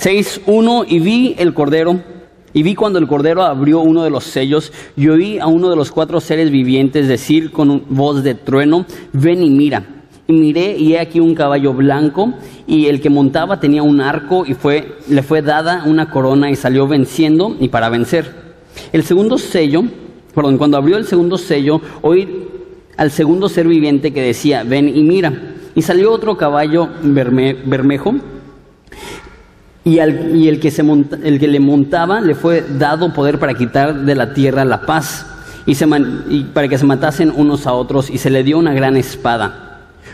6.1 y vi el cordero y vi cuando el cordero abrió uno de los sellos y oí a uno de los cuatro seres vivientes decir con voz de trueno, ven y mira. Y miré y he aquí un caballo blanco y el que montaba tenía un arco y fue, le fue dada una corona y salió venciendo y para vencer. El segundo sello, perdón, cuando abrió el segundo sello, oí al segundo ser viviente que decía, ven y mira. Y salió otro caballo bermejo y, el, que se el que le montaba le fue dado poder para quitar de la tierra la paz y, y para que se matasen unos a otros y se le dio una gran espada.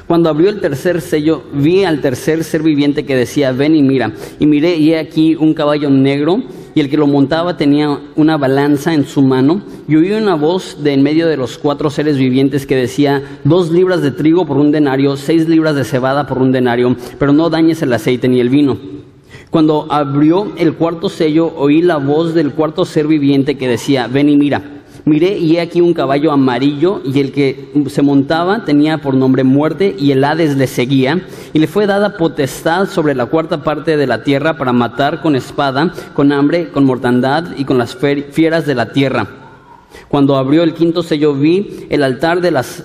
Cuando abrió el tercer sello, vi al tercer ser viviente que decía, ven y mira. Y miré y he aquí un caballo negro, y el que lo montaba tenía una balanza en su mano, y oí una voz de en medio de los cuatro seres vivientes que decía, dos libras de trigo por un denario, seis libras de cebada por un denario, pero no dañes el aceite ni el vino. Cuando abrió el cuarto sello, oí la voz del cuarto ser viviente que decía, ven y mira. Miré y he aquí un caballo amarillo y el que se montaba tenía por nombre muerte y el Hades le seguía y le fue dada potestad sobre la cuarta parte de la tierra para matar con espada, con hambre, con mortandad y con las fieras de la tierra. Cuando abrió el quinto sello vi el altar de las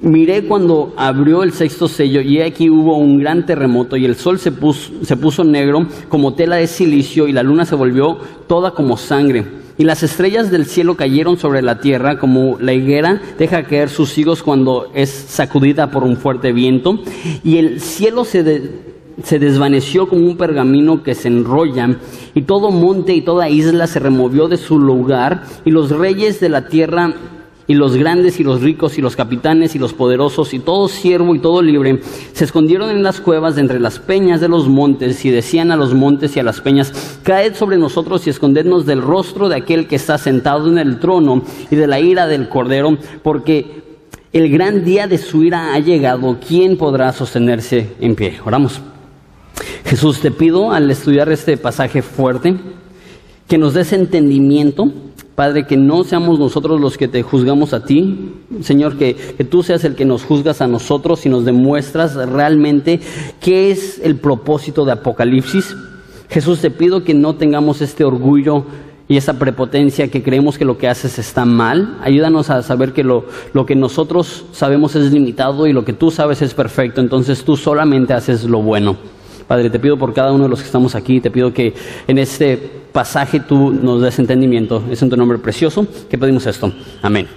Miré cuando abrió el sexto sello y aquí hubo un gran terremoto y el sol se puso, se puso negro como tela de silicio y la luna se volvió toda como sangre. Y las estrellas del cielo cayeron sobre la tierra como la higuera deja caer sus higos cuando es sacudida por un fuerte viento. Y el cielo se, se desvaneció como un pergamino que se enrolla, y todo monte y toda isla se removió de su lugar, y los reyes de la tierra y los grandes y los ricos y los capitanes y los poderosos y todo siervo y todo libre se escondieron en las cuevas entre las peñas de los montes y decían a los montes y a las peñas, caed sobre nosotros y escondednos del rostro de aquel que está sentado en el trono y de la ira del cordero, porque el gran día de su ira ha llegado, ¿quién podrá sostenerse en pie? Oramos. Jesús, te pido al estudiar este pasaje fuerte, que nos des entendimiento Padre, que no seamos nosotros los que te juzgamos a ti, Señor, que, tú seas el que nos juzgas a nosotros y nos demuestras realmente qué es el propósito de Apocalipsis. Jesús, te pido que no tengamos este orgullo y esa prepotencia que creemos que lo que haces está mal. Ayúdanos a saber que lo, lo, que nosotros sabemos es limitado y lo que tú sabes es perfecto. Entonces tú solamente haces lo bueno. Padre, te pido por cada uno de los que estamos aquí, te pido que en este pasaje tú nos des entendimiento. Es en tu nombre precioso que pedimos esto. Amén.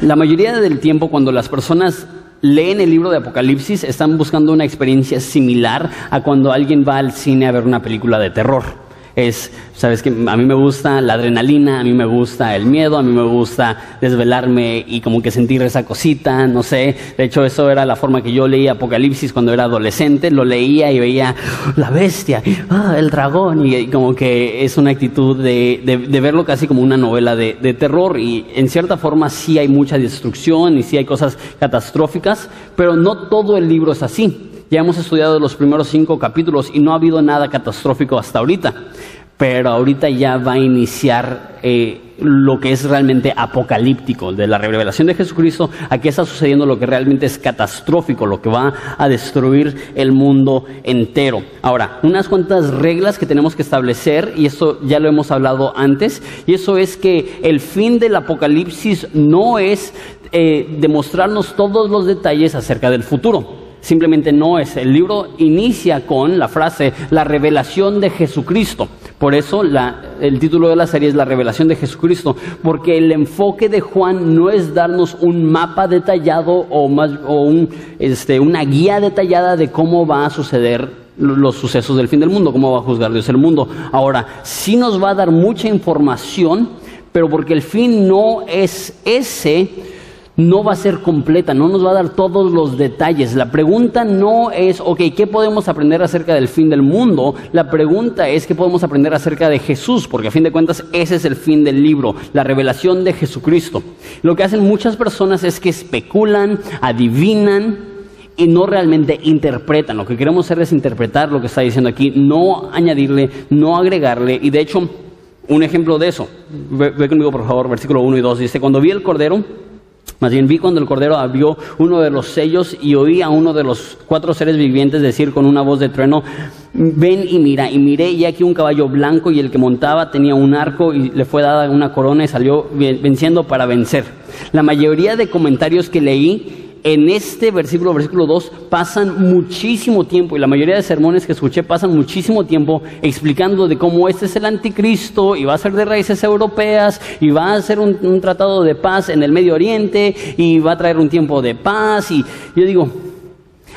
La mayoría del tiempo cuando las personas leen el libro de Apocalipsis están buscando una experiencia similar a cuando alguien va al cine a ver una película de terror es, sabes que a mí me gusta la adrenalina, a mí me gusta el miedo, a mí me gusta desvelarme y como que sentir esa cosita, no sé. De hecho, eso era la forma que yo leía Apocalipsis cuando era adolescente, lo leía y veía la bestia, ah, el dragón, y, como que es una actitud de, de, verlo casi como una novela de, de terror. Y en cierta forma sí hay mucha destrucción y sí hay cosas catastróficas, pero no todo el libro es así. Ya hemos estudiado los primeros cinco capítulos y no ha habido nada catastrófico hasta ahorita. Pero ahorita ya va a iniciar eh, lo que es realmente apocalíptico, de la revelación de Jesucristo, aquí está sucediendo lo que realmente es catastrófico, lo que va a destruir el mundo entero. Ahora, unas cuantas reglas que tenemos que establecer, y esto ya lo hemos hablado antes, y eso es que el fin del apocalipsis no es eh, demostrarnos todos los detalles acerca del futuro simplemente no es. El libro inicia con la frase, la revelación de Jesucristo. Por eso el título de la serie es La revelación de Jesucristo, porque el enfoque de Juan no es darnos un mapa detallado o, más, o este, una guía detallada de cómo va a suceder los sucesos del fin del mundo, cómo va a juzgar Dios el mundo. Ahora, sí nos va a dar mucha información, pero porque el fin no es ese, no va a ser completa, no nos va a dar todos los detalles. La pregunta no es, ok, ¿qué podemos aprender acerca del fin del mundo? La pregunta es, ¿qué podemos aprender acerca de Jesús? Porque a fin de cuentas ese es el fin del libro, la revelación de Jesucristo. Lo que hacen muchas personas es que especulan, adivinan y no realmente interpretan. Lo que queremos hacer es interpretar lo que está diciendo aquí, no añadirle, no agregarle. Y de hecho, un ejemplo de eso, ve, conmigo por favor, versículo 1 y 2, dice, cuando vi el cordero, más bien vi cuando el Cordero abrió uno de los sellos y oí a uno de los cuatro seres vivientes decir con una voz de trueno, ven y mira. Y miré y aquí un caballo blanco y el que montaba tenía un arco y le fue dada una corona y salió venciendo para vencer. La mayoría de comentarios que leí en este versículo, versículo 2, pasan muchísimo tiempo, y la mayoría de sermones que escuché pasan muchísimo tiempo explicando de cómo este es el anticristo, y va a ser de raíces europeas, y va a ser un, tratado de paz en el Medio Oriente, y va a traer un tiempo de paz, y yo digo,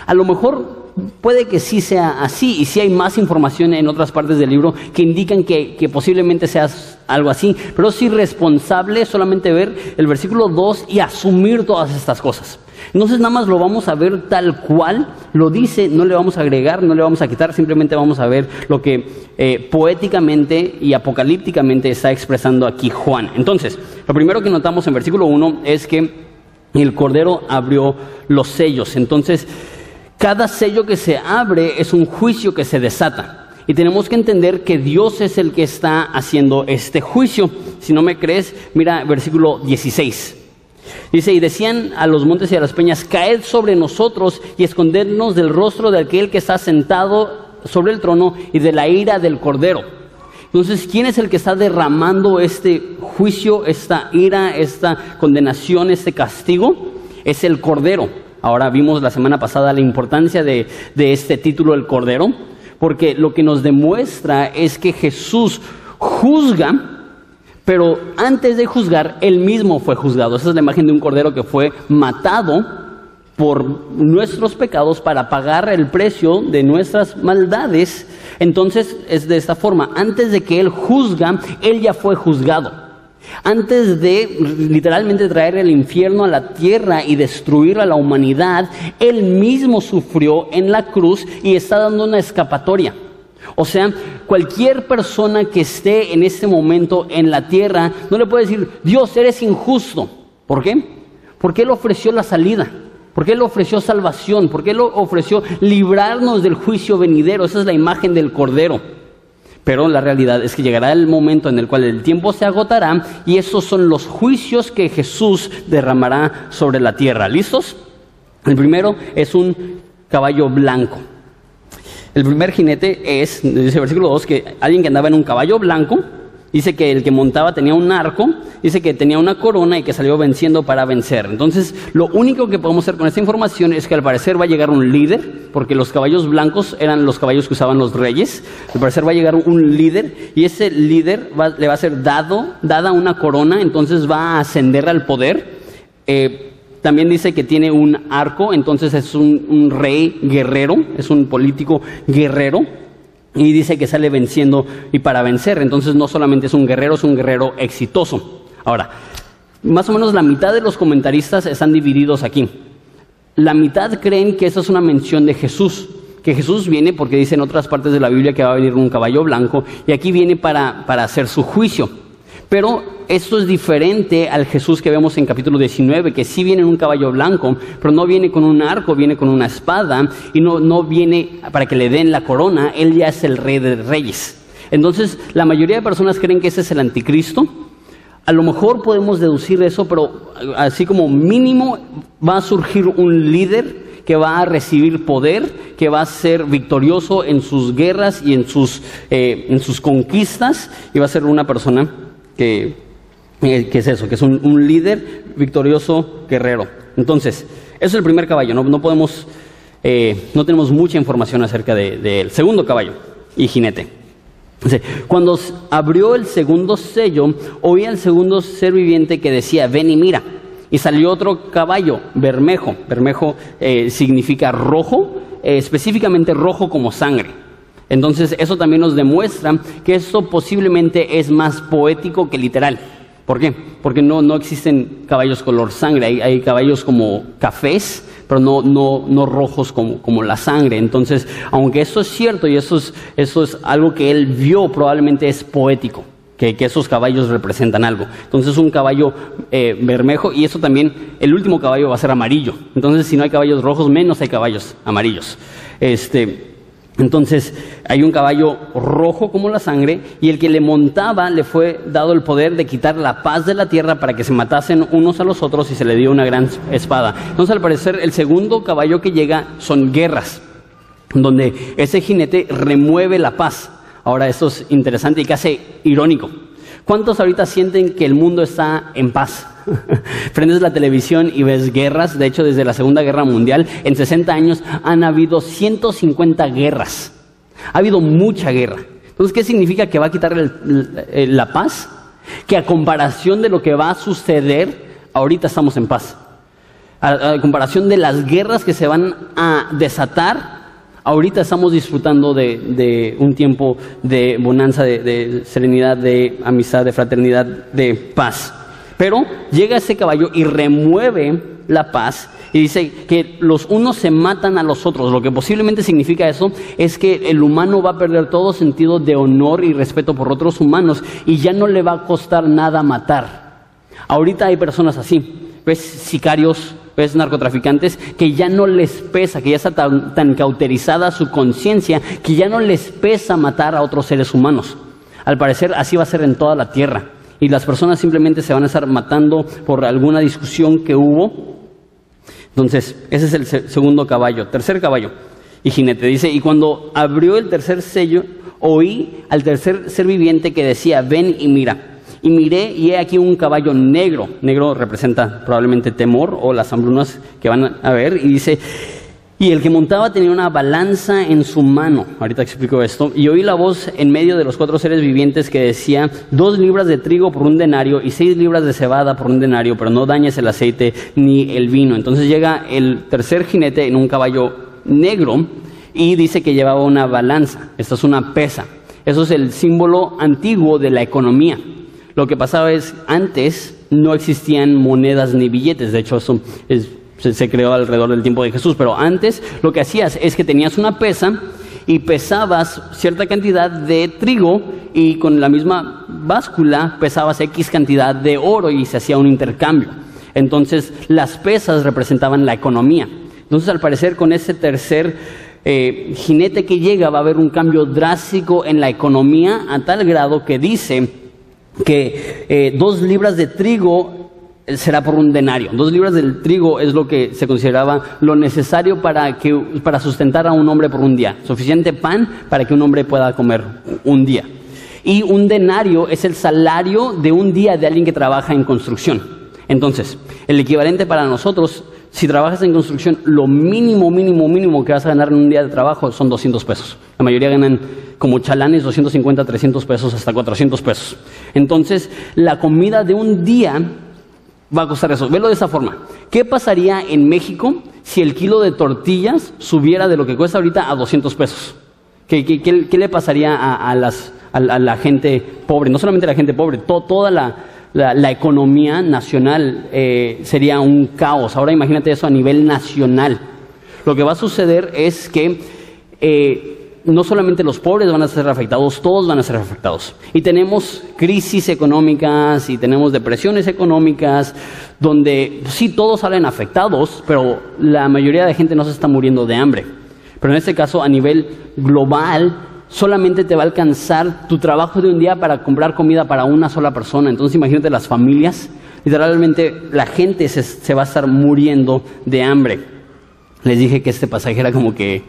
a lo mejor puede que sí sea así y sí hay más información en otras partes del libro que indican que, que, posiblemente sea algo así, pero es irresponsable solamente ver el versículo 2 y asumir todas estas cosas. Entonces nada más lo vamos a ver tal cual lo dice, no le vamos a agregar, no le vamos a quitar, simplemente vamos a ver lo que eh, poéticamente y apocalípticamente está expresando aquí Juan. Entonces, lo primero que notamos en versículo 1 es que el Cordero abrió los sellos. Entonces, cada sello que se abre es un juicio que se desata. Y tenemos que entender que Dios es el que está haciendo este juicio. Si no me crees, mira versículo 16. Dice, y decían a los montes y a las peñas, caed sobre nosotros y escondernos del rostro de aquel que está sentado sobre el trono y de la ira del cordero. Entonces, ¿quién es el que está derramando este juicio, esta ira, esta condenación, este castigo? Es el cordero. Ahora vimos la semana pasada la importancia de, de este título, el cordero, porque lo que nos demuestra es que Jesús juzga pero antes de juzgar, él mismo fue juzgado. Esa es la imagen de un cordero que fue matado por nuestros pecados para pagar el precio de nuestras maldades. Entonces es de esta forma, antes de que Él juzga, Él ya fue juzgado. Antes de literalmente traer el infierno a la tierra y destruir a la humanidad, Él mismo sufrió en la cruz y está dando una escapatoria. O sea, cualquier persona que esté en este momento en la tierra no le puede decir, Dios, eres injusto. ¿Por qué? Porque Él ofreció la salida. Porque Él ofreció salvación. Porque Él ofreció librarnos del juicio venidero. Esa es la imagen del Cordero. Pero la realidad es que llegará el momento en el cual el tiempo se agotará y esos son los juicios que Jesús derramará sobre la tierra. ¿Listos? El primero es un caballo blanco. El primer jinete es, dice el versículo 2, que alguien que andaba en un caballo blanco, dice que el que montaba tenía un arco, dice que tenía una corona y que salió venciendo para vencer. Entonces, lo único que podemos hacer con esta información es que al parecer va a llegar un líder, porque los caballos blancos eran los caballos que usaban los reyes. Al parecer va a llegar un líder y ese líder va, le va a ser dado, dada una corona, entonces va a ascender al poder. Eh, también dice que tiene un arco, entonces es un, rey guerrero, es un político guerrero. Y dice que sale venciendo y para vencer. Entonces no solamente es un guerrero, es un guerrero exitoso. Ahora, más o menos la mitad de los comentaristas están divididos aquí. La mitad creen que esa es una mención de Jesús, que Jesús viene porque dice en otras partes de la Biblia que va a venir un caballo blanco y aquí viene para, para hacer su juicio. Pero esto es diferente al Jesús que vemos en capítulo 19, que sí viene en un caballo blanco, pero no viene con un arco, viene con una espada y no, no viene para que le den la corona, él ya es el rey de reyes. Entonces, la mayoría de personas creen que ese es el anticristo. A lo mejor podemos deducir eso, pero así como mínimo va a surgir un líder que va a recibir poder, que va a ser victorioso en sus guerras y en sus, eh, en sus conquistas, y va a ser una persona que, eh, es eso, que es un, líder victorioso guerrero. Entonces, eso es el primer caballo, no, podemos, eh, no tenemos mucha información acerca del de, segundo caballo y jinete. Cuando abrió el segundo sello, oí al segundo ser viviente que decía, ven y mira. Y salió otro caballo, bermejo. Bermejo eh, significa rojo, específicamente rojo como sangre. Entonces eso también nos demuestra que esto posiblemente es más poético que literal. ¿Por qué? Porque no, no existen caballos color sangre, hay, hay caballos como cafés, pero no, no, no rojos como, como, la sangre. Entonces, aunque eso es cierto y eso es, eso es algo que él vio, probablemente es poético. Que, que esos caballos representan algo. Entonces un caballo eh, bermejo y eso también, el último caballo va a ser amarillo. Entonces si no hay caballos rojos, menos hay caballos amarillos. Este, entonces hay un caballo rojo como la sangre y el que le montaba le fue dado el poder de quitar la paz de la tierra para que se matasen unos a los otros y se le dio una gran espada. Entonces al parecer el segundo caballo que llega son guerras, donde ese jinete remueve la paz. Ahora esto es interesante y casi irónico. ¿Cuántos ahorita sienten que el mundo está en paz? Prendes la televisión y ves guerras. De hecho, desde la Segunda Guerra Mundial, en 60 años han habido 150 guerras. Ha habido mucha guerra. Entonces, ¿qué significa que va a quitar la paz? Que a comparación de lo que va a suceder, ahorita estamos en paz. a comparación de las guerras que se van a desatar, Ahorita estamos disfrutando de, un tiempo de bonanza, de, serenidad, de amistad, de fraternidad, de paz. Pero llega ese caballo y remueve la paz y dice que los unos se matan a los otros. Lo que posiblemente significa eso es que el humano va a perder todo sentido de honor y respeto por otros humanos y ya no le va a costar nada matar. Ahorita hay personas así, ves sicarios, ves narcotraficantes, que ya no les pesa, que ya está tan, cauterizada su conciencia, que ya no les pesa matar a otros seres humanos. Al parecer así va a ser en toda la tierra. Y las personas simplemente se van a estar matando por alguna discusión que hubo. Entonces, ese es el segundo caballo. Tercer caballo. Y jinete dice, y cuando abrió el tercer sello, oí al tercer ser viviente que decía, ven y mira. Y miré y he aquí un caballo negro. Negro representa probablemente temor o las hambrunas que van a ver. Y dice, y el que montaba tenía una balanza en su mano. Ahorita explico esto. Y oí la voz en medio de los cuatro seres vivientes que decía, dos libras de trigo por un denario y seis libras de cebada por un denario, pero no dañes el aceite ni el vino. Entonces llega el tercer jinete en un caballo negro y dice que llevaba una balanza. Esta es una pesa. Eso es el símbolo antiguo de la economía. Lo que pasaba es, antes no existían monedas ni billetes, de hecho eso se, creó alrededor del tiempo de Jesús, pero antes lo que hacías es que tenías una pesa y pesabas cierta cantidad de trigo y con la misma báscula pesabas X cantidad de oro y se hacía un intercambio. Entonces las pesas representaban la economía. Entonces al parecer con ese tercer eh, jinete que llega va a haber un cambio drástico en la economía a tal grado que dice que eh, dos libras de trigo será por un denario. Dos libras del trigo es lo que se consideraba lo necesario para, que, para sustentar a un hombre por un día. Suficiente pan para que un hombre pueda comer un día. Y un denario es el salario de un día de alguien que trabaja en construcción. Entonces, el equivalente para nosotros, si trabajas en construcción, lo mínimo, mínimo, mínimo que vas a ganar en un día de trabajo son 200 pesos. La mayoría ganan como chalanes 250, 300 pesos, hasta 400 pesos. Entonces, la comida de un día va a costar eso. Velo de esa forma. ¿Qué pasaría en México si el kilo de tortillas subiera de lo que cuesta ahorita a 200 pesos? ¿Qué, le pasaría a, las, a, la gente pobre? No solamente a la gente pobre, toda la, economía nacional eh, sería un caos. Ahora imagínate eso a nivel nacional. Lo que va a suceder es que eh, no solamente los pobres van a ser afectados, todos van a ser afectados. Y tenemos crisis económicas y tenemos depresiones económicas donde sí todos salen afectados, pero la mayoría de gente no se está muriendo de hambre. Pero en este caso, a nivel global, solamente te va a alcanzar tu trabajo de un día para comprar comida para una sola persona. Entonces imagínate las familias, literalmente la gente se, se va a estar muriendo de hambre. Les dije que este pasaje era como que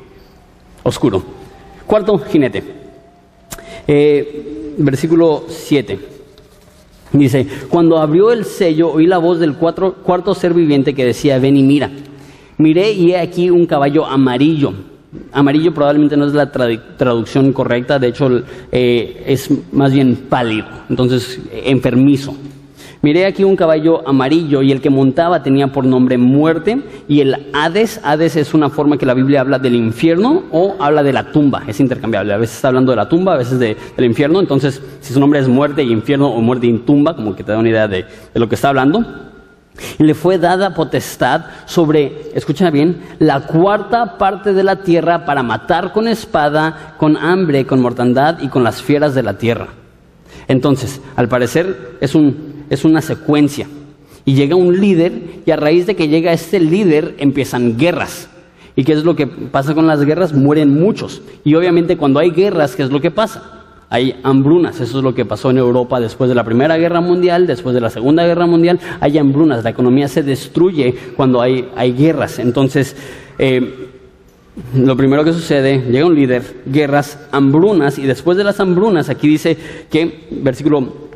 oscuro. Cuarto jinete. Eh, versículo 7. Dice, cuando abrió el sello oí la voz del cuarto ser viviente que decía, ven y mira. Miré y he aquí un caballo amarillo. Amarillo probablemente no es la traducción correcta, de hecho eh, es más bien pálido, entonces enfermizo. Miré aquí un caballo amarillo y el que montaba tenía por nombre muerte y el Hades, Hades es una forma que la Biblia habla del infierno o habla de la tumba, es intercambiable, a veces está hablando de la tumba, a veces de, del infierno, entonces si su nombre es muerte y infierno o muerte y tumba, como que te da una idea de, de lo que está hablando. Y le fue dada potestad sobre, escucha bien, la cuarta parte de la tierra para matar con espada, con hambre, con mortandad y con las fieras de la tierra. Entonces, al parecer es, un, es una secuencia. Y llega un líder y a raíz de que llega este líder empiezan guerras. ¿Y qué es lo que pasa con las guerras? Mueren muchos. Y obviamente cuando hay guerras, ¿qué es lo que pasa? Hay hambrunas, eso es lo que pasó en Europa después de la Primera Guerra Mundial, después de la Segunda Guerra Mundial, hay hambrunas, la economía se destruye cuando hay, hay guerras. Entonces, eh, lo primero que sucede, llega un líder, guerras, hambrunas, y después de las hambrunas, aquí dice que, versículo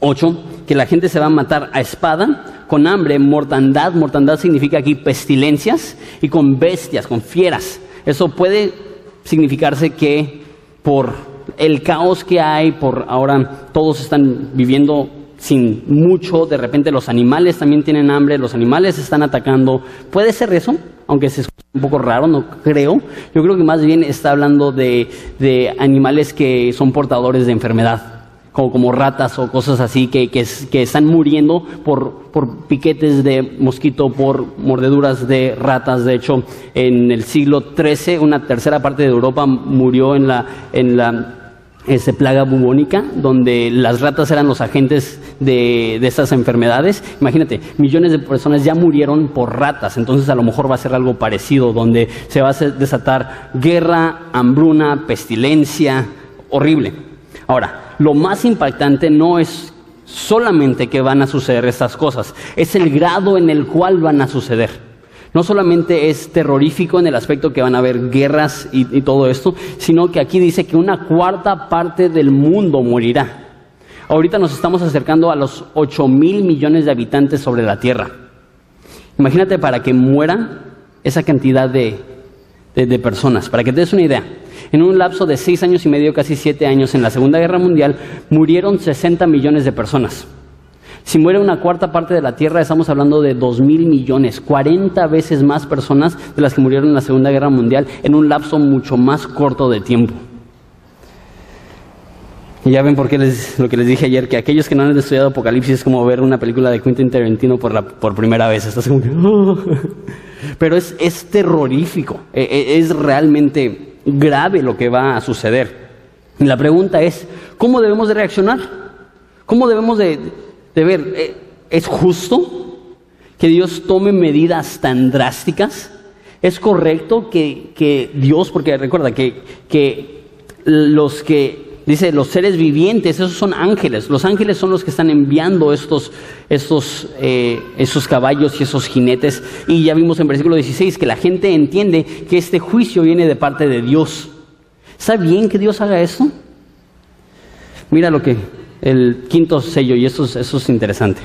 8, que la gente se va a matar a espada, con hambre, mortandad, mortandad significa aquí pestilencias, y con bestias, con fieras. Eso puede significarse que por el caos que hay, por ahora todos están viviendo sin mucho, de repente los animales también tienen hambre, los animales están atacando. ¿Puede ser eso? Aunque se escucha un poco raro, no creo. Yo creo que más bien está hablando de, de animales que son portadores de enfermedad, como, ratas o cosas así, que, que, están muriendo por, por, piquetes de mosquito, por mordeduras de ratas. De hecho, en el siglo XIII, una tercera parte de Europa murió en la, en la ese plaga bubónica, donde las ratas eran los agentes de, de esas enfermedades. Imagínate, millones de personas ya murieron por ratas, entonces a lo mejor va a ser algo parecido, donde se va a desatar guerra, hambruna, pestilencia, horrible. Ahora, lo más impactante no es solamente que van a suceder estas cosas, es el grado en el cual van a suceder. No solamente es terrorífico en el aspecto que van a haber guerras y, todo esto, sino que aquí dice que una cuarta parte del mundo morirá. Ahorita nos estamos acercando a los 8 mil millones de habitantes sobre la Tierra. Imagínate para que muera esa cantidad de, de personas, para que te des una idea. En un lapso de seis años y medio, casi siete años, en la Segunda Guerra Mundial, murieron 60 millones de personas. Si muere una cuarta parte de la Tierra, estamos hablando de dos mil millones, 40 veces más personas de las que murieron en la Segunda Guerra Mundial en un lapso mucho más corto de tiempo. Y ya ven por qué les, lo que les dije ayer, que aquellos que no han estudiado Apocalipsis es como ver una película de Quentin Tarantino por, la, por primera vez. Estás como. Pero es, es terrorífico, es realmente grave lo que va a suceder. La pregunta es, ¿cómo debemos de reaccionar? ¿Cómo debemos de, ver, ¿es justo que Dios tome medidas tan drásticas? ¿Es correcto que, que Dios, porque recuerda que, que, los que, dice, los seres vivientes, esos son ángeles, los ángeles son los que están enviando estos, estos, eh, esos caballos y esos jinetes, y ya vimos en versículo 16 que la gente entiende que este juicio viene de parte de Dios. ¿Está bien que Dios haga esto? Mira lo que el quinto sello, y eso es, eso es interesante.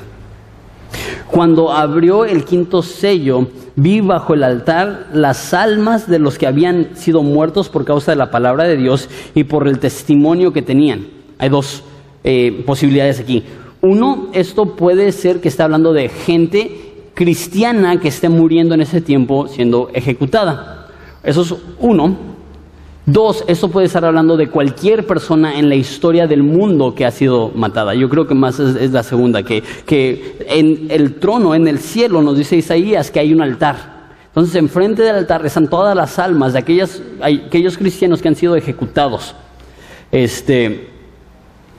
Cuando abrió el quinto sello, vi bajo el altar las almas de los que habían sido muertos por causa de la palabra de Dios y por el testimonio que tenían. Hay dos eh, posibilidades aquí. Uno, esto puede ser que está hablando de gente cristiana que esté muriendo en ese tiempo siendo ejecutada. Eso es uno. Dos, esto puede estar hablando de cualquier persona en la historia del mundo que ha sido matada. Yo creo que más es, la segunda, que, que en el trono, en el cielo, nos dice Isaías que hay un altar. Entonces, enfrente del altar están todas las almas de aquellas, aquellos cristianos que han sido ejecutados. Este,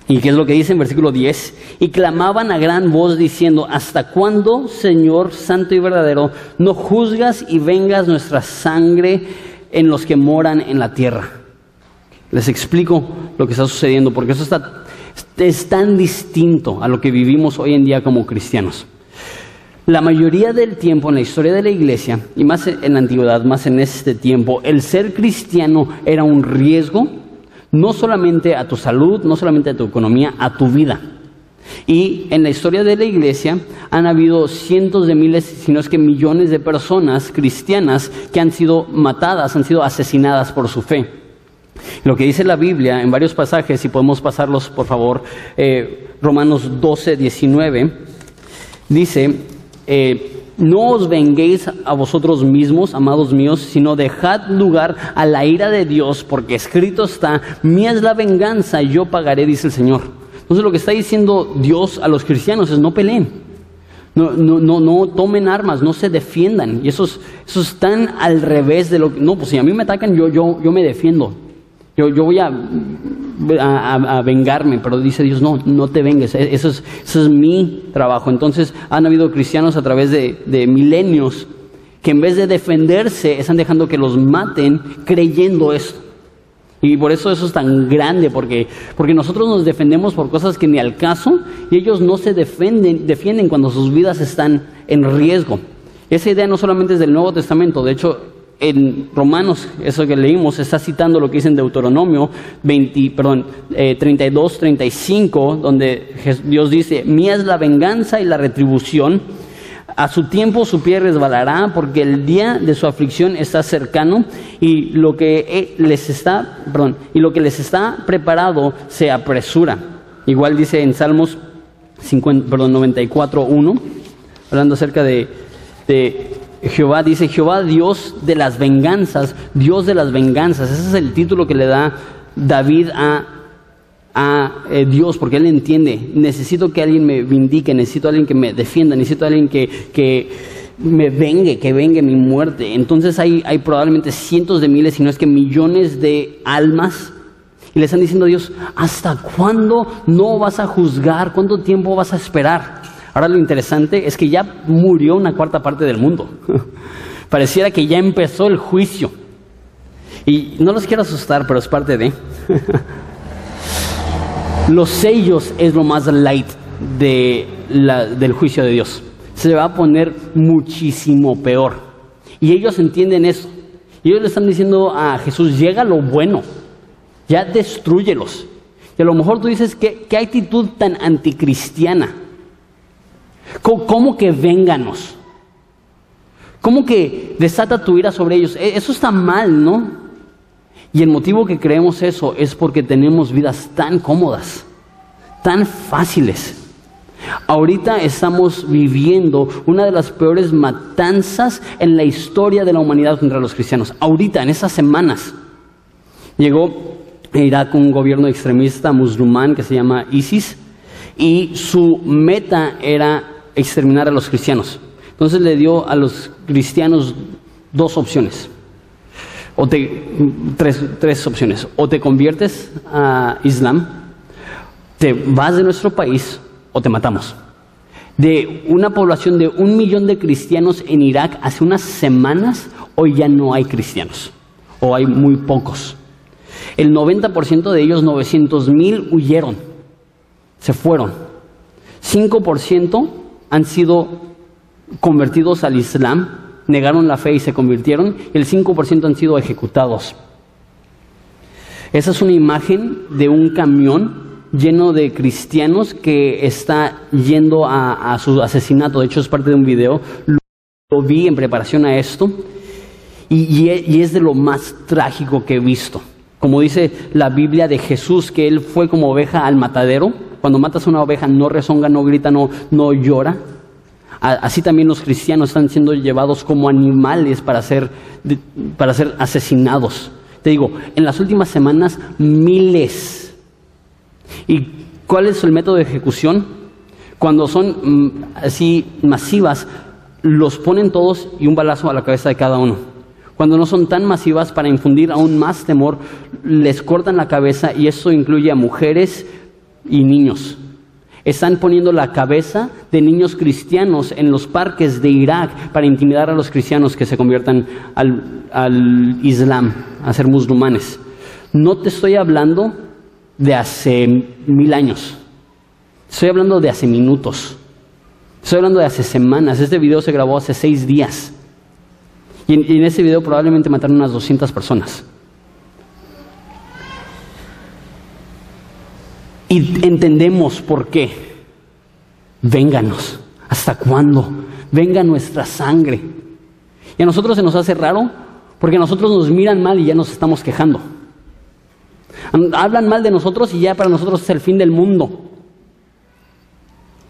¿Y qué es lo que dice en versículo 10? Y clamaban a gran voz diciendo, ¿hasta cuándo, Señor Santo y verdadero, no juzgas y vengas nuestra sangre en los que moran en la tierra. Les explico lo que está sucediendo, porque eso está, es tan distinto a lo que vivimos hoy en día como cristianos. La mayoría del tiempo en la historia de la iglesia, y más en la antigüedad, más en este tiempo, el ser cristiano era un riesgo, no solamente a tu salud, no solamente a tu economía, a tu vida. Y en la historia de la iglesia han habido cientos de miles, si no es que millones de personas cristianas que han sido matadas, han sido asesinadas por su fe. Lo que dice la Biblia en varios pasajes, si podemos pasarlos por favor, eh, Romanos 12, 19, dice, eh, no os venguéis a vosotros mismos, amados míos, sino dejad lugar a la ira de Dios, porque escrito está, mía es la venganza, yo pagaré, dice el Señor. Entonces lo que está diciendo Dios a los cristianos es no peleen. No, no, no, no tomen armas, no se defiendan. Y esos, esos están al revés de lo que... No, pues si a mí me atacan, yo, yo, yo me defiendo. Yo, yo voy a, a, vengarme, pero dice Dios, no, no te vengues, e, eso es, eso es mi trabajo. Entonces han habido cristianos a través de, de milenios que en vez de defenderse están dejando que los maten creyendo esto. Y por eso eso es tan grande, porque, porque nosotros nos defendemos por cosas que ni al caso y ellos no se defienden, defienden cuando sus vidas están en riesgo. Esa idea no solamente es del Nuevo Testamento, de hecho en Romanos, eso que leímos, está citando lo que dice en Deuteronomio 20, perdón, 32, eh, 35, donde Dios dice, mía es la venganza y la retribución, a su tiempo su pie resbalará porque el día de su aflicción está cercano y lo que eh, les está, perdón, y lo que les está preparado se apresura. Igual dice en Salmos 50, perdón, 94, 1, hablando acerca de, de Jehová, dice Jehová Dios de las venganzas, Dios de las venganzas. Ese es el título que le da David a a eh, Dios porque Él entiende, necesito que alguien me vindique, necesito a alguien que me defienda, necesito a alguien que, que me vengue, que vengue mi muerte. Entonces hay, hay probablemente cientos de miles, si no es que millones de almas y le están diciendo a Dios, ¿hasta cuándo no vas a juzgar? ¿Cuánto tiempo vas a esperar? Ahora lo interesante es que ya murió una cuarta parte del mundo. Pareciera que ya empezó el juicio. Y no los quiero asustar, pero es parte de... Los sellos es lo más light de del juicio de Dios. Se va a poner muchísimo peor. Y ellos entienden eso. Y ellos le están diciendo a Jesús, llega lo bueno, ya destruyelos. Y a lo mejor tú dices, ¿qué, qué actitud tan anticristiana? ¿Cómo, ¿Cómo, que vénganos? ¿Cómo que desata tu ira sobre ellos? E, eso está mal, ¿no? Y el motivo que creemos eso es porque tenemos vidas tan cómodas, tan fáciles. Ahorita estamos viviendo una de las peores matanzas en la historia de la humanidad contra los cristianos. Ahorita, en esas semanas, llegó a Irak un gobierno extremista musulmán que se llama ISIS y su meta era exterminar a los cristianos. Entonces le dio a los cristianos dos opciones. O te, tres, tres opciones. O te conviertes a Islam, te vas de nuestro país o te matamos. De una población de un millón de cristianos en Irak hace unas semanas, hoy ya no hay cristianos. O hay muy pocos. El 90% de ellos, 900 mil, huyeron. Se fueron. 5% han sido convertidos al Islam negaron la fe y se convirtieron, el 5% han sido ejecutados. Esa es una imagen de un camión lleno de cristianos que está yendo a, su asesinato. De hecho, es parte de un video. Lo, vi en preparación a esto y, y es de lo más trágico que he visto. Como dice la Biblia de Jesús, que él fue como oveja al matadero. Cuando matas a una oveja no rezonga, no grita, no, no llora. Así también los cristianos están siendo llevados como animales para ser, para ser asesinados. Te digo, en las últimas semanas miles. ¿Y cuál es el método de ejecución? Cuando son mm, así masivas, los ponen todos y un balazo a la cabeza de cada uno. Cuando no son tan masivas para infundir aún más temor, les cortan la cabeza y eso incluye a mujeres y niños. Están poniendo la cabeza de niños cristianos en los parques de Irak para intimidar a los cristianos que se conviertan al, Islam, a ser musulmanes. No te estoy hablando de hace mil años. Estoy hablando de hace minutos. Estoy hablando de hace semanas. Este video se grabó hace seis días. Y en, y en ese video probablemente mataron unas 200 personas. Y entendemos por qué. Vénganos. ¿Hasta cuándo? Venga nuestra sangre. Y a nosotros se nos hace raro porque a nosotros nos miran mal y ya nos estamos quejando. Hablan mal de nosotros y ya para nosotros es el fin del mundo.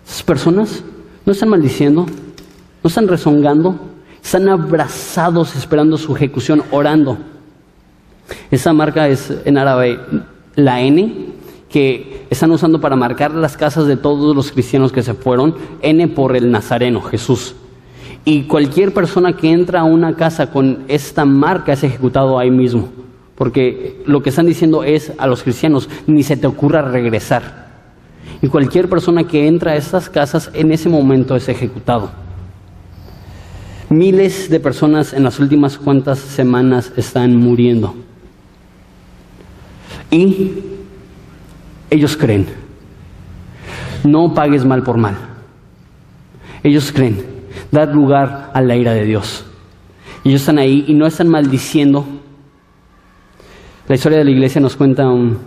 Esas personas no están maldiciendo, no están rezongando, están abrazados esperando su ejecución, orando. Esa marca es en árabe la N, que están usando para marcar las casas de todos los cristianos que se fueron, N por el Nazareno, Jesús. Y cualquier persona que entra a una casa con esta marca es ejecutado ahí mismo. Porque lo que están diciendo es a los cristianos, ni se te ocurra regresar. Y cualquier persona que entra a estas casas en ese momento es ejecutado. Miles de personas en las últimas cuantas semanas están muriendo. Y ellos creen. No pagues mal por mal. Ellos creen. Dar lugar a la ira de Dios. Ellos están ahí y no están maldiciendo. La historia de la iglesia nos cuenta un,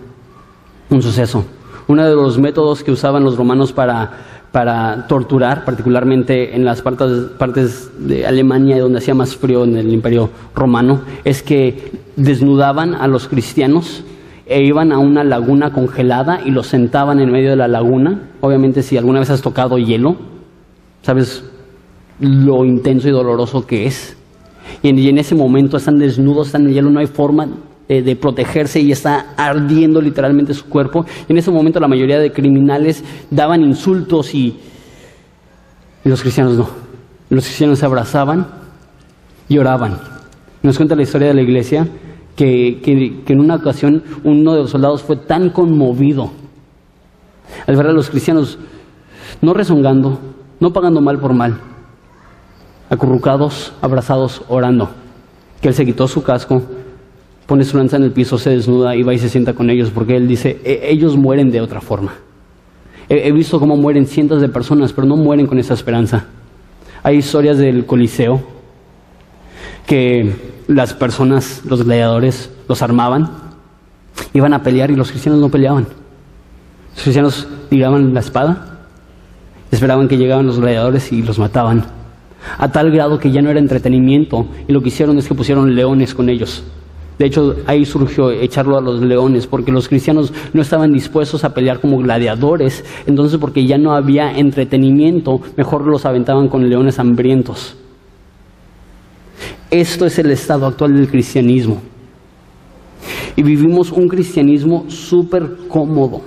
suceso. Uno de los métodos que usaban los romanos para, para torturar, particularmente en las partes, partes de Alemania donde hacía más frío en el imperio romano, es que desnudaban a los cristianos e iban a una laguna congelada y los sentaban en medio de la laguna. Obviamente si alguna vez has tocado hielo, sabes lo intenso y doloroso que es. Y en, ese momento están desnudos, están en el hielo, no hay forma de, protegerse y está ardiendo literalmente su cuerpo. Y en ese momento la mayoría de criminales daban insultos y, y los cristianos no. Los cristianos se abrazaban y oraban. Nos cuenta la historia de la iglesia que, en una ocasión uno de los soldados fue tan conmovido al ver a los cristianos no rezongando, no pagando mal por mal, acurrucados, abrazados, orando, que él se quitó su casco, pone su lanza en el piso, se desnuda y va y se sienta con ellos, porque él dice, e, ellos mueren de otra forma. He, visto cómo mueren cientos de personas, pero no mueren con esa esperanza. Hay historias del Coliseo que las personas, los gladiadores, los armaban, iban a pelear y los cristianos no peleaban. Los cristianos tiraban la espada, esperaban que llegaban los gladiadores y los mataban. A tal grado que ya no era entretenimiento y lo que hicieron es que pusieron leones con ellos. De hecho, ahí surgió echarlo a los leones, porque los cristianos no estaban dispuestos a pelear como gladiadores, entonces porque ya no había entretenimiento, mejor los aventaban con leones hambrientos. Esto es el estado actual del cristianismo. Y vivimos un cristianismo súper cómodo.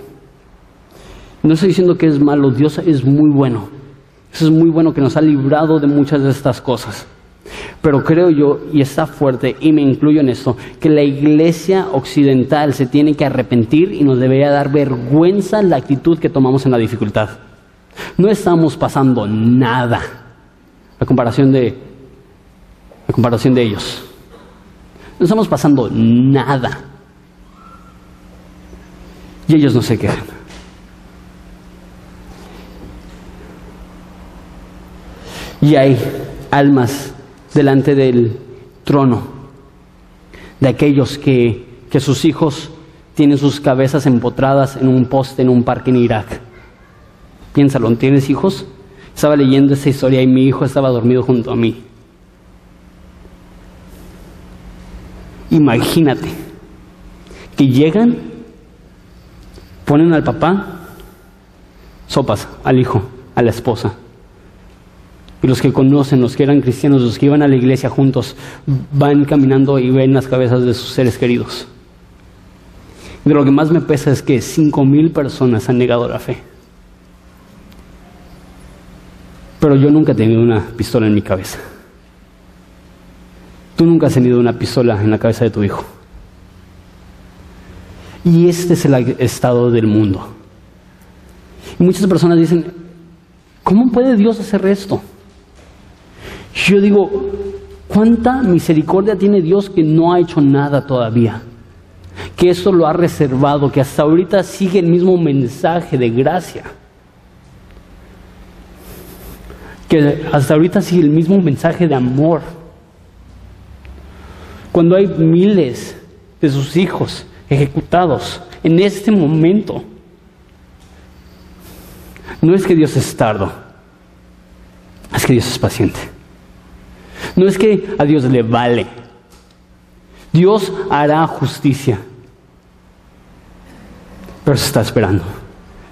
No estoy diciendo que es malo, Dios es muy bueno. Es muy bueno que nos ha librado de muchas de estas cosas. Pero creo yo, y está fuerte, y me incluyo en esto, que la iglesia occidental se tiene que arrepentir y nos debería dar vergüenza la actitud que tomamos en la dificultad. No estamos pasando nada a comparación de comparación de ellos. No estamos pasando nada. Y ellos no se quejan. Y hay almas delante del trono de aquellos que, que sus hijos tienen sus cabezas empotradas en un poste en un parque en Irak. Piénsalo, ¿tienes hijos? Estaba leyendo esa historia y mi hijo estaba dormido junto a mí. Imagínate que llegan, ponen al papá sopas, al hijo, a la esposa. Y los que conocen, los que eran cristianos, los que iban a la iglesia juntos, van caminando y ven las cabezas de sus seres queridos. Y lo que más me pesa es que cinco mil personas han negado la fe. Pero yo nunca he tenido una pistola en mi cabeza. Tú nunca has tenido una pistola en la cabeza de tu hijo. Y este es el estado del mundo. Y muchas personas dicen, ¿cómo puede Dios hacer esto? Yo digo, ¿cuánta misericordia tiene Dios que no ha hecho nada todavía? Que esto lo ha reservado, que hasta ahorita sigue el mismo mensaje de gracia. Que hasta ahorita sigue el mismo mensaje de amor cuando hay miles de sus hijos ejecutados en este momento. No es que Dios es tardo, es que Dios es paciente. No es que a Dios le vale. Dios hará justicia. Pero se está esperando.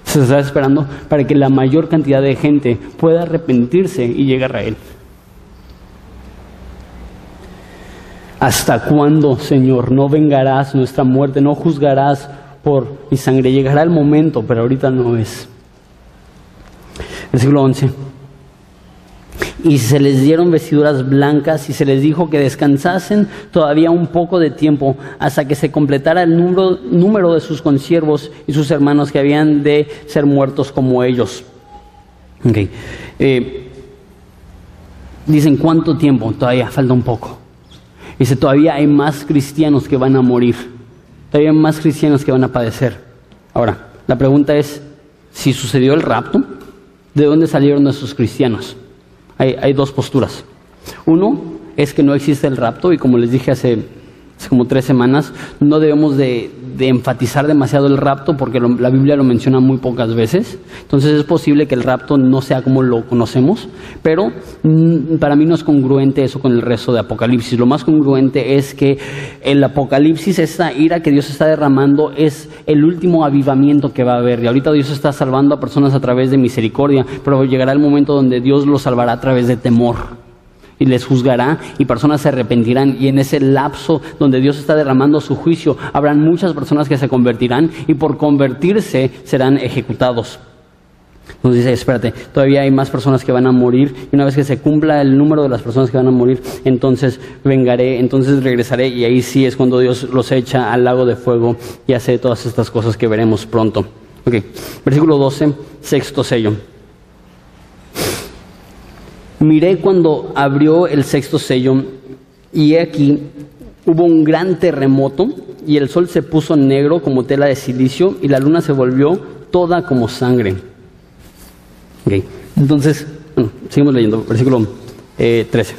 Se está esperando para que la mayor cantidad de gente pueda arrepentirse y llegar a Él. ¿Hasta cuándo, Señor? No vengarás nuestra muerte, no juzgarás por mi sangre. Llegará el momento, pero ahorita no es. Versículo 11. Y se les dieron vestiduras blancas y se les dijo que descansasen todavía un poco de tiempo hasta que se completara el número, número de sus consiervos y sus hermanos que habían de ser muertos como ellos. Okay. Eh, dicen, ¿cuánto tiempo? Todavía falta un poco. Dice, todavía hay más cristianos que van a morir, todavía hay más cristianos que van a padecer. Ahora, la pregunta es, si sucedió el rapto, ¿de dónde salieron esos cristianos? Hay, dos posturas. Uno es que no existe el rapto y como les dije hace como tres semanas, no debemos de, enfatizar demasiado el rapto porque la Biblia lo menciona muy pocas veces. Entonces es posible que el rapto no sea como lo conocemos, pero mm, para mí no es congruente eso con el resto de Apocalipsis. Lo más congruente es que el Apocalipsis, esa ira que Dios está derramando, es el último avivamiento que va a haber. Y ahorita Dios está salvando a personas a través de misericordia, pero llegará el momento donde Dios los salvará a través de temor y les juzgará y personas se arrepentirán y en ese lapso donde Dios está derramando su juicio habrán muchas personas que se convertirán y por convertirse serán ejecutados. Entonces dice, espérate, todavía hay más personas que van a morir y una vez que se cumpla el número de las personas que van a morir, entonces vengaré, entonces regresaré y ahí sí es cuando Dios los echa al lago de fuego y hace todas estas cosas que veremos pronto. Ok, versículo 12, sexto sello. Miré cuando abrió el sexto sello y aquí hubo un gran terremoto y el sol se puso negro como tela de silicio y la luna se volvió toda como sangre. Entonces, seguimos leyendo, versículo 13. Eh,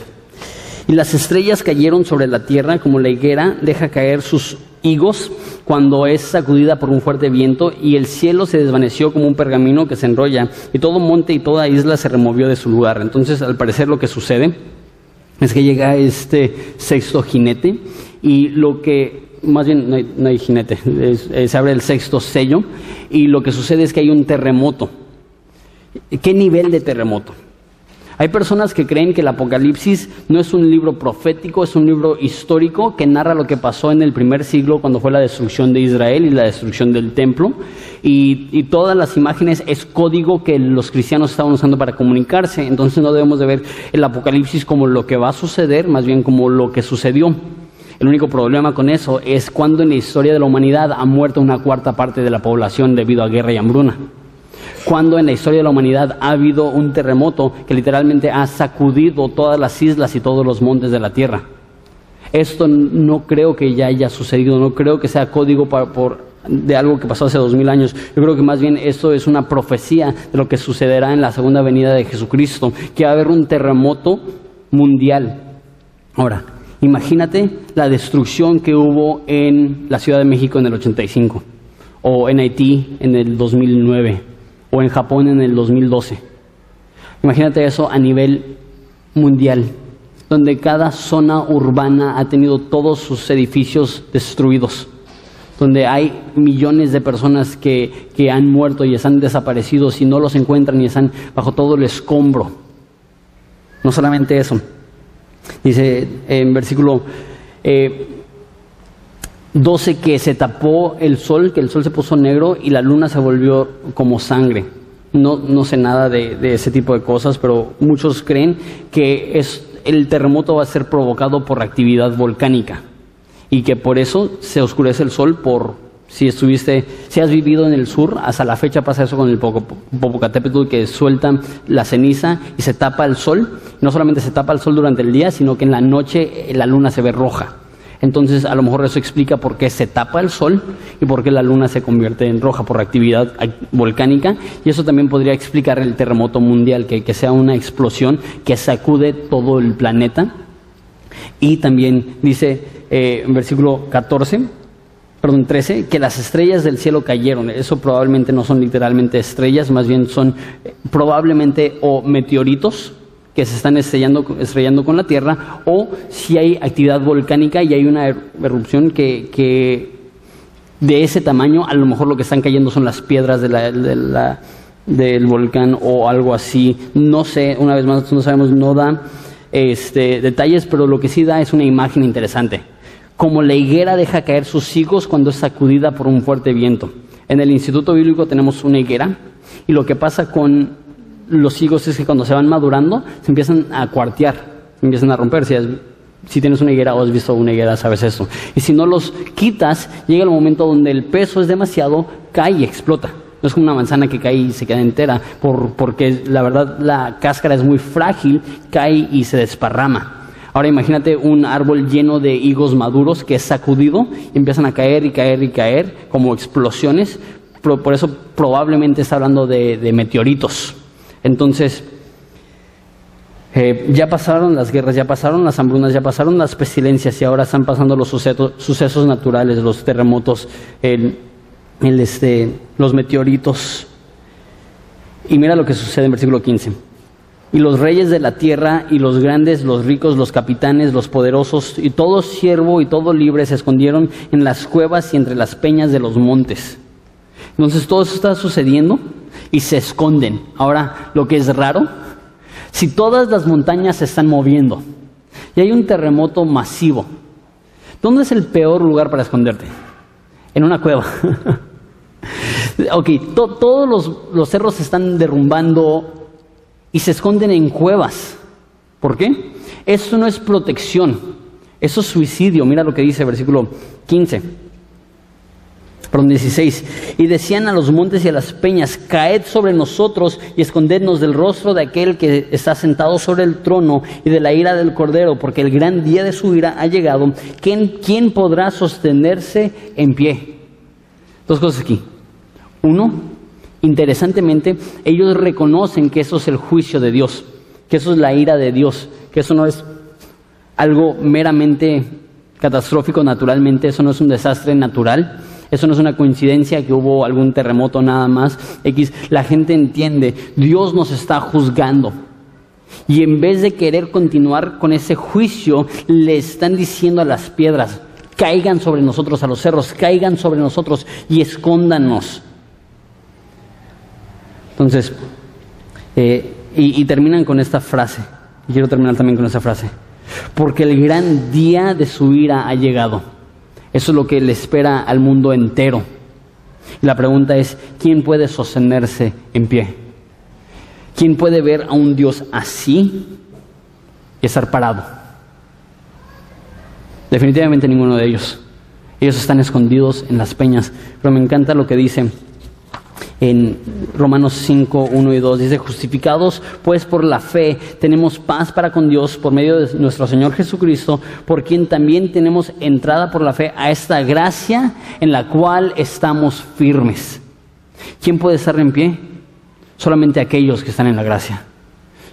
y las estrellas cayeron sobre la tierra como la higuera deja caer sus higos cuando es sacudida por un fuerte viento y el cielo se desvaneció como un pergamino que se enrolla y todo monte y toda isla se removió de su lugar. Entonces, al parecer lo que sucede es que llega este sexto jinete y lo que, más bien no hay, jinete, se abre el sexto sello y lo que sucede es que hay un terremoto. ¿Qué nivel de terremoto? Hay personas que creen que el Apocalipsis no es un libro profético, es un libro histórico que narra lo que pasó en el primer siglo cuando fue la destrucción de Israel y la destrucción del templo. Y, todas las imágenes es código que los cristianos estaban usando para comunicarse. Entonces no debemos de ver el Apocalipsis como lo que va a suceder, más bien como lo que sucedió. El único problema con eso es cuando en la historia de la humanidad ha muerto una cuarta parte de la población debido a guerra y hambruna cuando en la historia de la humanidad ha habido un terremoto que literalmente ha sacudido todas las islas y todos los montes de la tierra. Esto no creo que ya haya sucedido, no creo que sea código de algo que pasó hace dos mil años. Yo creo que más bien esto es una profecía de lo que sucederá en la segunda venida de Jesucristo, que va a haber un terremoto mundial. Ahora, imagínate la destrucción que hubo en la Ciudad de México en el 85 o en Haití en el 2009 o en Japón en el 2012. Imagínate eso a nivel mundial, donde cada zona urbana ha tenido todos sus edificios destruidos, donde hay millones de personas que, que han muerto y están desaparecidos y no los encuentran y están bajo todo el escombro. No solamente eso, dice en versículo eh, 12 que se tapó el sol, que el sol se puso negro y la luna se volvió como sangre. No, no sé nada de, ese tipo de cosas, pero muchos creen que es, el terremoto va a ser provocado por actividad volcánica y que por eso se oscurece el sol por si estuviste, si has vivido en el sur, hasta la fecha pasa eso con el Popocatépetl que sueltan la ceniza y se tapa el sol. No solamente se tapa el sol durante el día, sino que en la noche la luna se ve roja. Entonces, a lo mejor eso explica por qué se tapa el sol y por qué la luna se convierte en roja por actividad volcánica. Y eso también podría explicar el terremoto mundial, que, sea una explosión que sacude todo el planeta. Y también dice eh, en versículo 14, perdón, 13, que las estrellas del cielo cayeron. Eso probablemente no son literalmente estrellas, más bien son eh, probablemente o meteoritos que se están estrellando, estrellando con la Tierra, o si hay actividad volcánica y hay una erupción que, de ese tamaño, a lo mejor lo que están cayendo son las piedras de la, de la, del volcán o algo así. No sé, una vez más, no sabemos, no da este, detalles, pero lo que sí da es una imagen interesante. Como la higuera deja caer sus higos cuando es sacudida por un fuerte viento. En el Instituto Bíblico tenemos una higuera y lo que pasa con los higos es que cuando se van madurando se empiezan a cuartear, se empiezan a romper. Si, si tienes una higuera o has visto una higuera, sabes eso. Y si no los quitas, llega el momento donde el peso es demasiado, cae y explota. No es como una manzana que cae y se queda entera, por, porque la verdad la cáscara es muy frágil, cae y se desparrama. Ahora imagínate un árbol lleno de higos maduros que es sacudido y empiezan a caer y caer y caer como explosiones. Por, eso probablemente está hablando de, meteoritos. Entonces, eh, ya pasaron las guerras, ya pasaron las hambrunas, ya pasaron las pestilencias y ahora están pasando los sucesos, naturales, los terremotos, el, este, los meteoritos. Y mira lo que sucede en versículo 15. Y los reyes de la tierra y los grandes, los ricos, los capitanes, los poderosos y todo siervo y todo libre se escondieron en las cuevas y entre las peñas de los montes. Entonces todo eso está sucediendo y se esconden. Ahora, lo que es raro, si todas las montañas se están moviendo y hay un terremoto masivo, ¿dónde es el peor lugar para esconderte? En una cueva. ok, todos los, los cerros se están derrumbando, y se esconden en cuevas. ¿Por qué? Eso no es protección, eso es suicidio. Mira lo que dice el versículo 15. Perdón, 16. Y decían a los montes y a las peñas, caed sobre nosotros y escondednos del rostro de aquel que está sentado sobre el trono y de la ira del cordero, porque el gran día de su ira ha llegado. ¿Quién, quién podrá sostenerse en pie? Dos cosas aquí. Uno, Interesantemente, ellos reconocen que eso es el juicio de Dios, que eso es la ira de Dios, que eso no es algo meramente catastrófico naturalmente, eso no es un desastre natural, eso no es una coincidencia que hubo algún terremoto nada más. X, la gente entiende, Dios nos está juzgando. Y en vez de querer continuar con ese juicio, le están diciendo a las piedras, caigan sobre nosotros, a los cerros, caigan sobre nosotros y escóndanos. Entonces, eh, y, terminan con esta frase. quiero terminar también con esta frase. Porque el gran día de su ira ha llegado. Eso es lo que le espera al mundo entero. Y la pregunta es, ¿quién puede sostenerse en pie? ¿Quién puede ver a un Dios así y estar parado? Definitivamente ninguno de ellos. Ellos están escondidos en las peñas. Pero me encanta lo que dicen en Romanos 5, 1 y 2. Dice, justificados pues por la fe, tenemos paz para con Dios por medio de nuestro Señor Jesucristo, por quien también tenemos entrada por la fe a esta gracia en la cual estamos firmes. ¿Quién puede estar en pie? Solamente aquellos que están en la gracia.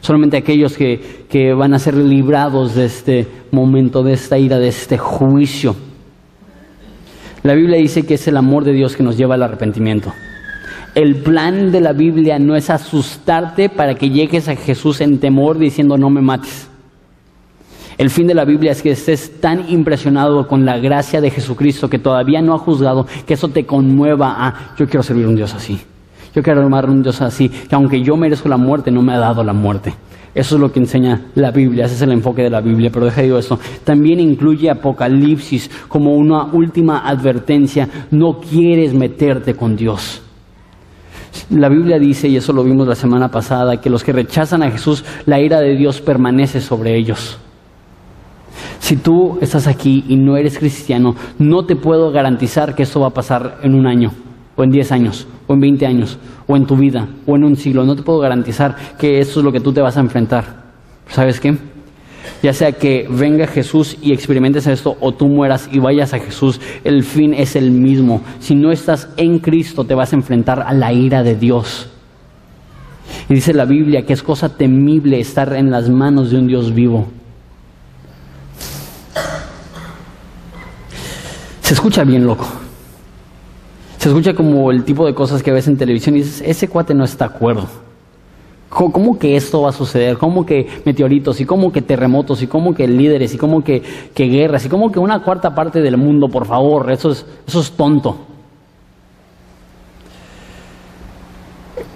Solamente aquellos que, que van a ser librados de este momento, de esta ira, de este juicio. La Biblia dice que es el amor de Dios que nos lleva al arrepentimiento. El plan de la Biblia no es asustarte para que llegues a Jesús en temor diciendo no me mates. El fin de la Biblia es que estés tan impresionado con la gracia de Jesucristo que todavía no ha juzgado, que eso te conmueva a yo quiero servir a un Dios así. Yo quiero amar a un Dios así, que aunque yo merezco la muerte, no me ha dado la muerte. Eso es lo que enseña la Biblia, ese es el enfoque de la Biblia. Pero deja de digo esto, también incluye Apocalipsis como una última advertencia. No quieres meterte con Dios. La Biblia dice, y eso lo vimos la semana pasada, que los que rechazan a Jesús, la ira de Dios permanece sobre ellos. Si tú estás aquí y no eres cristiano, no te puedo garantizar que esto va a pasar en un año, o en diez años, o en veinte años, o en tu vida, o en un siglo. No te puedo garantizar que eso es lo que tú te vas a enfrentar. ¿Sabes qué? Ya sea que venga Jesús y experimentes esto o tú mueras y vayas a Jesús, el fin es el mismo. Si no estás en Cristo te vas a enfrentar a la ira de Dios. Y dice la Biblia que es cosa temible estar en las manos de un Dios vivo. Se escucha bien loco. Se escucha como el tipo de cosas que ves en televisión y dices, ese cuate no está de acuerdo. ¿Cómo que esto va a suceder? ¿Cómo que meteoritos? ¿Y cómo que terremotos? ¿Y cómo que líderes? ¿Y cómo que, guerras? ¿Y cómo que una cuarta parte del mundo? Por favor, eso es, eso es tonto.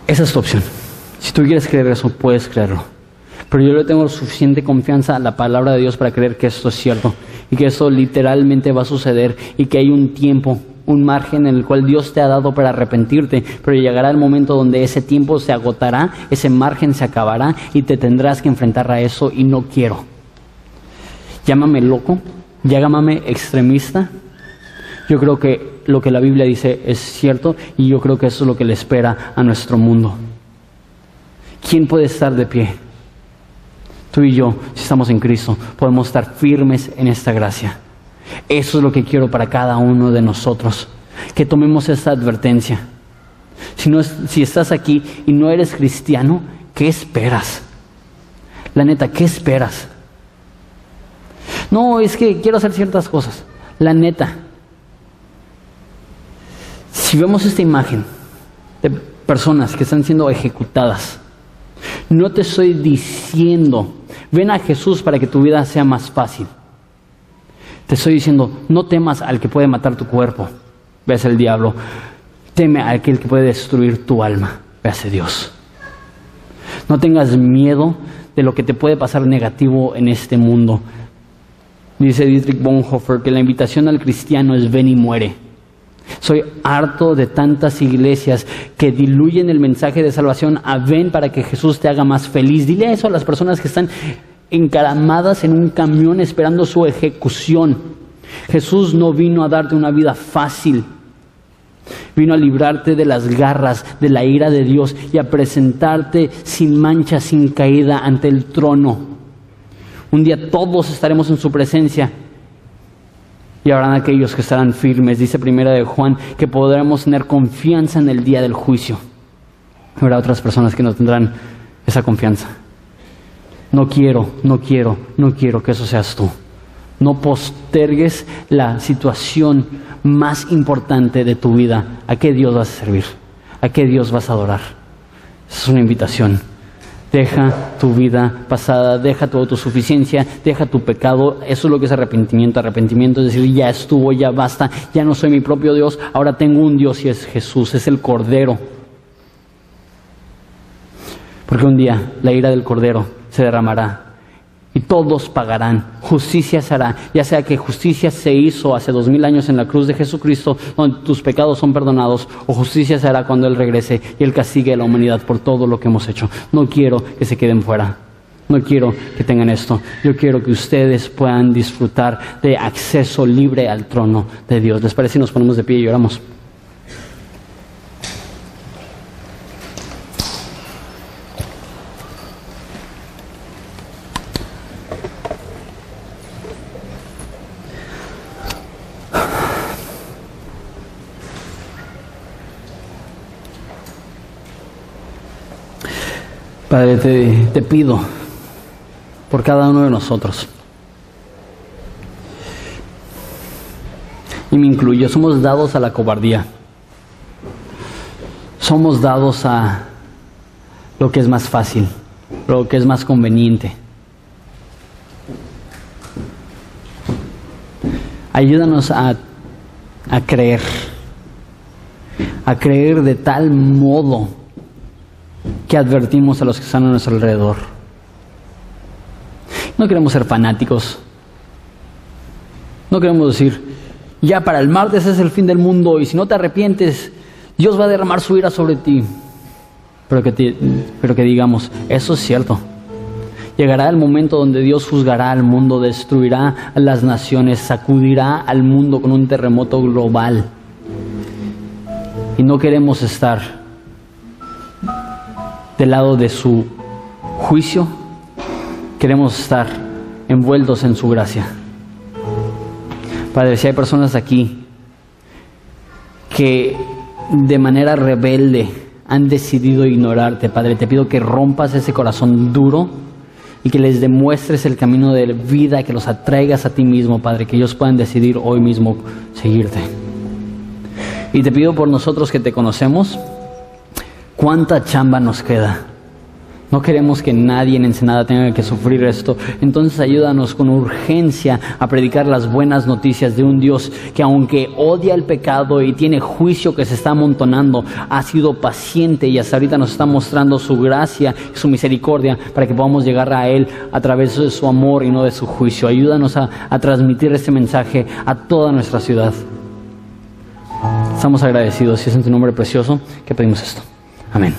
Esa es tu opción. Si tú quieres creer eso, puedes creerlo. Pero yo le tengo suficiente confianza a la palabra de Dios para creer que esto es cierto y que esto literalmente va a suceder y que hay un tiempo un margen en el cual Dios te ha dado para arrepentirte, pero llegará el momento donde ese tiempo se agotará, ese margen se acabará y te tendrás que enfrentar a eso y no quiero. Llámame loco, llámame extremista. Yo creo que lo que la Biblia dice es cierto y yo creo que eso es lo que le espera a nuestro mundo. ¿Quién puede estar de pie? Tú y yo, si estamos en Cristo, podemos estar firmes en esta gracia. Eso es lo que quiero para cada uno de nosotros, que tomemos esta advertencia. Si, no si estás aquí y no eres cristiano, ¿qué esperas? La neta, ¿qué esperas? No, es que quiero hacer ciertas cosas. La neta. Si vemos esta imagen de personas que están siendo ejecutadas, no te estoy diciendo Ven a Jesús para que tu vida sea más fácil. Te estoy diciendo, no temas al que puede matar tu cuerpo, ves el diablo. Teme a aquel que puede destruir tu alma, veas a Dios. No tengas miedo de lo que te puede pasar negativo en este mundo. Dice Dietrich Bonhoeffer que la invitación al cristiano es ven y muere. Soy harto de tantas iglesias que diluyen el mensaje de salvación a ven para que Jesús te haga más feliz. Dile eso a las personas que están encaramadas en un camión esperando su ejecución. Jesús no vino a darte una vida fácil. Vino a librarte de las garras, de la ira de Dios y a presentarte sin mancha, sin caída ante el trono. Un día todos estaremos en su presencia y habrán aquellos que estarán firmes, dice primera de Juan, que podremos tener confianza en el día del juicio. Habrá otras personas que no tendrán esa confianza. No quiero, no quiero, no quiero que eso seas tú. No postergues la situación más importante de tu vida. ¿A qué Dios vas a servir? ¿A qué Dios vas a adorar? Esa es una invitación. Deja tu vida pasada, deja tu autosuficiencia, deja tu pecado. Eso es lo que es arrepentimiento. Arrepentimiento es decir, ya estuvo, ya basta, ya no soy mi propio Dios, ahora tengo un Dios y es Jesús, es el Cordero. Porque un día la ira del Cordero se derramará y todos pagarán. Justicia se hará, ya sea que justicia se hizo hace dos mil años en la cruz de Jesucristo, donde tus pecados son perdonados, o justicia se hará cuando Él regrese y Él castigue a la humanidad por todo lo que hemos hecho. No quiero que se queden fuera. No quiero que tengan esto. Yo quiero que ustedes puedan disfrutar de acceso libre al trono de Dios. ¿Les parece si nos ponemos de pie y oramos? Padre, te, pido por cada uno de nosotros. Y me incluyo, somos dados a la cobardía. Somos dados a lo que es más fácil, lo que es más conveniente. Ayúdanos a, a creer, a creer de tal modo que advertimos a los que están a nuestro alrededor. No queremos ser fanáticos. No queremos decir, ya para el martes es el fin del mundo y si no te arrepientes, Dios va a derramar su ira sobre ti. Pero que, pero que digamos, eso es cierto. Llegará el momento donde Dios juzgará al mundo, destruirá a las naciones, sacudirá al mundo con un terremoto global. Y no queremos estar del lado de su juicio, queremos estar envueltos en su gracia. Padre, si hay personas aquí que de manera rebelde han decidido ignorarte, Padre, te pido que rompas ese corazón duro y que les demuestres el camino de vida, que los atraigas a ti mismo, Padre, que ellos puedan decidir hoy mismo seguirte. Y te pido por nosotros que te conocemos, ¿Cuánta chamba nos queda? No queremos que nadie en Ensenada tenga que sufrir esto. Entonces ayúdanos con urgencia a predicar las buenas noticias de un Dios que aunque odia el pecado y tiene juicio que se está amontonando, ha sido paciente y hasta ahorita nos está mostrando su gracia y su misericordia para que podamos llegar a Él a través de su amor y no de su juicio. Ayúdanos a, a transmitir este mensaje a toda nuestra ciudad. Estamos agradecidos y es en tu nombre precioso que pedimos esto. Amén.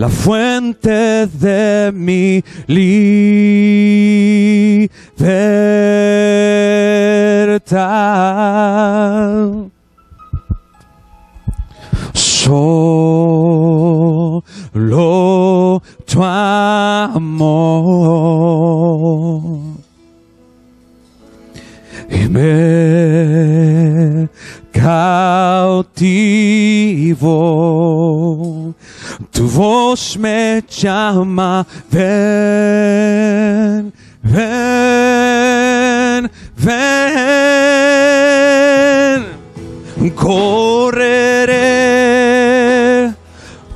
La fuente de mi libertad.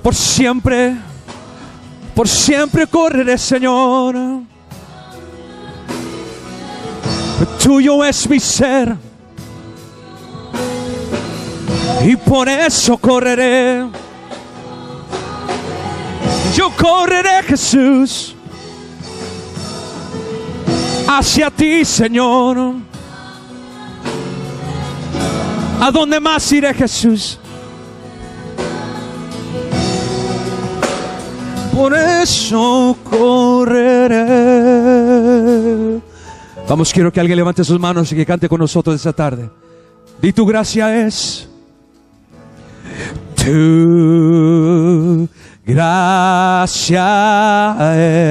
Por siempre, por siempre correré, Señor. Tuyo es mi ser y por eso correré. Yo correré, Jesús, hacia ti, Señor. ¿A dónde más iré, Jesús? Por eso correré. Vamos, quiero que alguien levante sus manos y que cante con nosotros esta tarde. Di tu gracia es. Tu gracia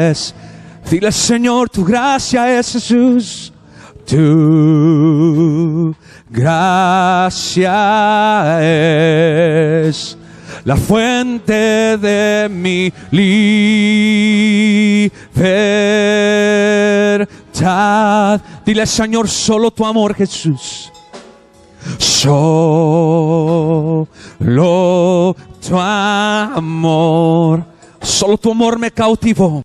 es. Dile, Señor, tu gracia es Jesús. Tu gracia es la fuente de mi libertad. Dile, Señor, solo tu amor, Jesús. Solo tu amor. Solo tu amor me cautivó.